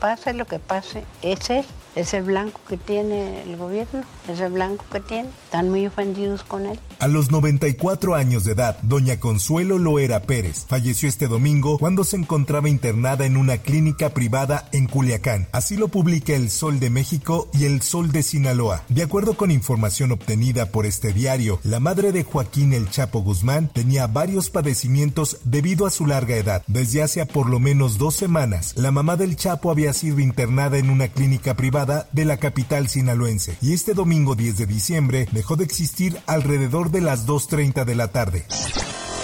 Pase lo que pase, es él, es el blanco que tiene el gobierno, es el blanco que tiene. Están muy ofendidos con él. A los 94 años de edad, doña Consuelo Loera Pérez falleció este domingo cuando se encontraba internada en una clínica privada en Culiacán. Así lo publica El Sol de México y El Sol de Sinaloa. De acuerdo con información obtenida por este diario, la madre de Joaquín El Chapo Guzmán tenía varios padecimientos debido a su larga edad. Desde hace por lo menos dos semanas, la mamá del Chapo había sido internada en una clínica privada de la capital sinaloense y este domingo 10 de diciembre dejó de existir alrededor de las 2.30 de la tarde.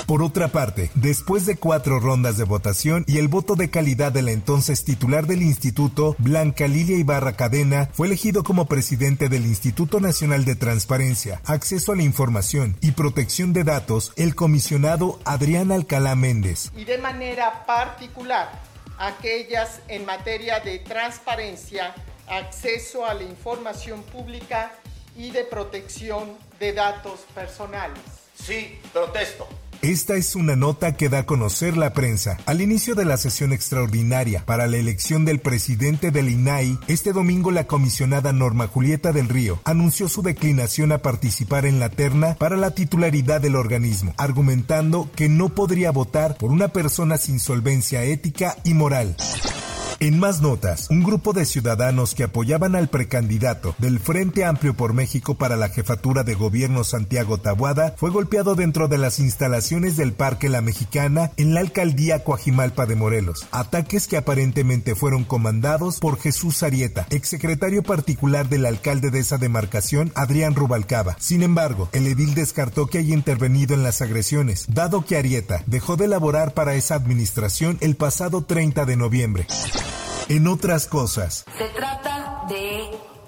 Por otra parte, después de cuatro rondas de votación y el voto de calidad de la entonces titular del instituto, Blanca Lilia Ibarra Cadena, fue elegido como presidente del Instituto Nacional de Transparencia, Acceso a la Información y Protección de Datos, el comisionado Adrián Alcalá Méndez. Y de manera particular, aquellas en materia de transparencia, acceso a la información pública y de protección de datos personales. Sí, protesto. Esta es una nota que da a conocer la prensa. Al inicio de la sesión extraordinaria para la elección del presidente del INAI, este domingo la comisionada Norma Julieta del Río anunció su declinación a participar en la terna para la titularidad del organismo, argumentando que no podría votar por una persona sin solvencia ética y moral. En más notas, un grupo de ciudadanos que apoyaban al precandidato del Frente Amplio por México para la jefatura de gobierno Santiago Tabuada fue golpeado dentro de las instalaciones del Parque La Mexicana en la alcaldía Coajimalpa de Morelos. Ataques que aparentemente fueron comandados por Jesús Arieta, exsecretario particular del alcalde de esa demarcación, Adrián Rubalcaba. Sin embargo, el edil descartó que haya intervenido en las agresiones, dado que Arieta dejó de laborar para esa administración el pasado 30 de noviembre. En otras cosas,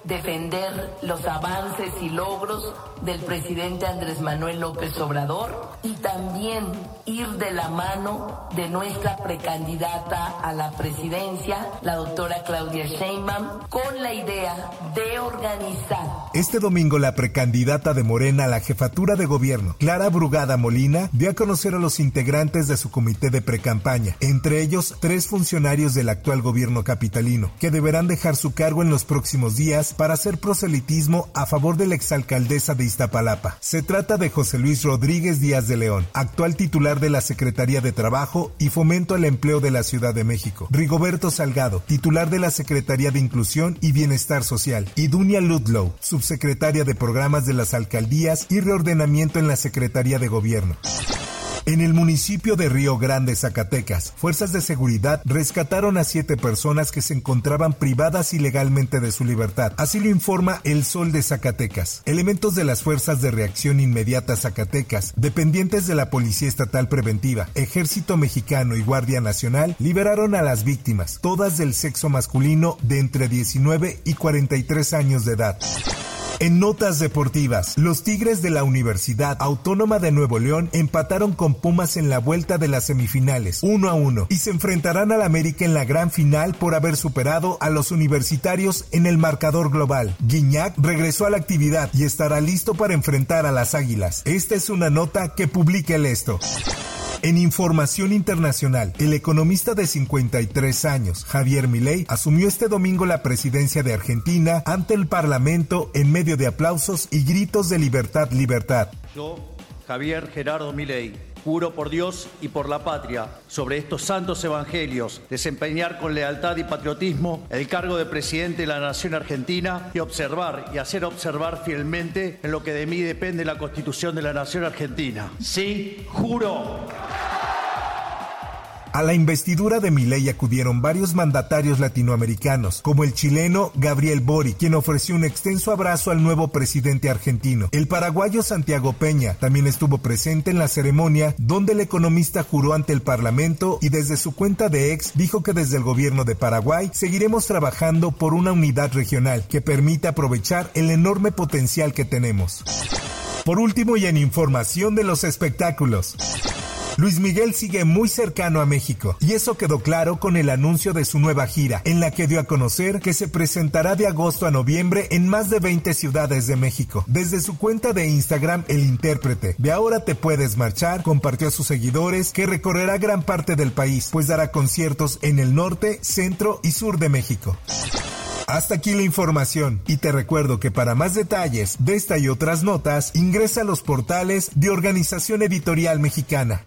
defender los avances y logros del presidente Andrés Manuel López Obrador y también ir de la mano de nuestra precandidata a la presidencia, la doctora Claudia Sheinbaum, con la idea de organizar. Este domingo la precandidata de Morena a la jefatura de gobierno, Clara Brugada Molina, dio a conocer a los integrantes de su comité de precampaña, entre ellos tres funcionarios del actual gobierno capitalino, que deberán dejar su cargo en los próximos días para hacer proselitismo a favor de la exalcaldesa de Iztapalapa. Se trata de José Luis Rodríguez Díaz de León, actual titular de la Secretaría de Trabajo y Fomento al Empleo de la Ciudad de México, Rigoberto Salgado, titular de la Secretaría de Inclusión y Bienestar Social, y Dunia Ludlow, subsecretaria de Programas de las Alcaldías y Reordenamiento en la Secretaría de Gobierno. En el municipio de Río Grande, Zacatecas, fuerzas de seguridad rescataron a siete personas que se encontraban privadas ilegalmente de su libertad. Así lo informa El Sol de Zacatecas. Elementos de las Fuerzas de Reacción Inmediata Zacatecas, dependientes de la Policía Estatal Preventiva, Ejército Mexicano y Guardia Nacional, liberaron a las víctimas, todas del sexo masculino de entre 19 y 43 años de edad. En notas deportivas, los Tigres de la Universidad Autónoma de Nuevo León empataron con Pumas en la vuelta de las semifinales, 1 a 1, y se enfrentarán al América en la gran final por haber superado a los universitarios en el marcador global. Guiñac regresó a la actividad y estará listo para enfrentar a las Águilas. Esta es una nota que publica el esto. En información internacional, el economista de 53 años, Javier Milei, asumió este domingo la presidencia de Argentina ante el Parlamento en medio de aplausos y gritos de libertad, libertad. Yo, Javier Gerardo Milei, juro por Dios y por la patria, sobre estos santos evangelios, desempeñar con lealtad y patriotismo el cargo de presidente de la Nación Argentina y observar y hacer observar fielmente en lo que de mí depende la Constitución de la Nación Argentina. Sí, juro. A la investidura de Milei acudieron varios mandatarios latinoamericanos, como el chileno Gabriel Bori, quien ofreció un extenso abrazo al nuevo presidente argentino. El paraguayo Santiago Peña también estuvo presente en la ceremonia, donde el economista juró ante el Parlamento y desde su cuenta de ex dijo que desde el gobierno de Paraguay seguiremos trabajando por una unidad regional que permita aprovechar el enorme potencial que tenemos. Por último y en información de los espectáculos. Luis Miguel sigue muy cercano a México y eso quedó claro con el anuncio de su nueva gira, en la que dio a conocer que se presentará de agosto a noviembre en más de 20 ciudades de México. Desde su cuenta de Instagram, el intérprete de Ahora te puedes marchar compartió a sus seguidores que recorrerá gran parte del país, pues dará conciertos en el norte, centro y sur de México. Hasta aquí la información y te recuerdo que para más detalles de esta y otras notas ingresa a los portales de Organización Editorial Mexicana.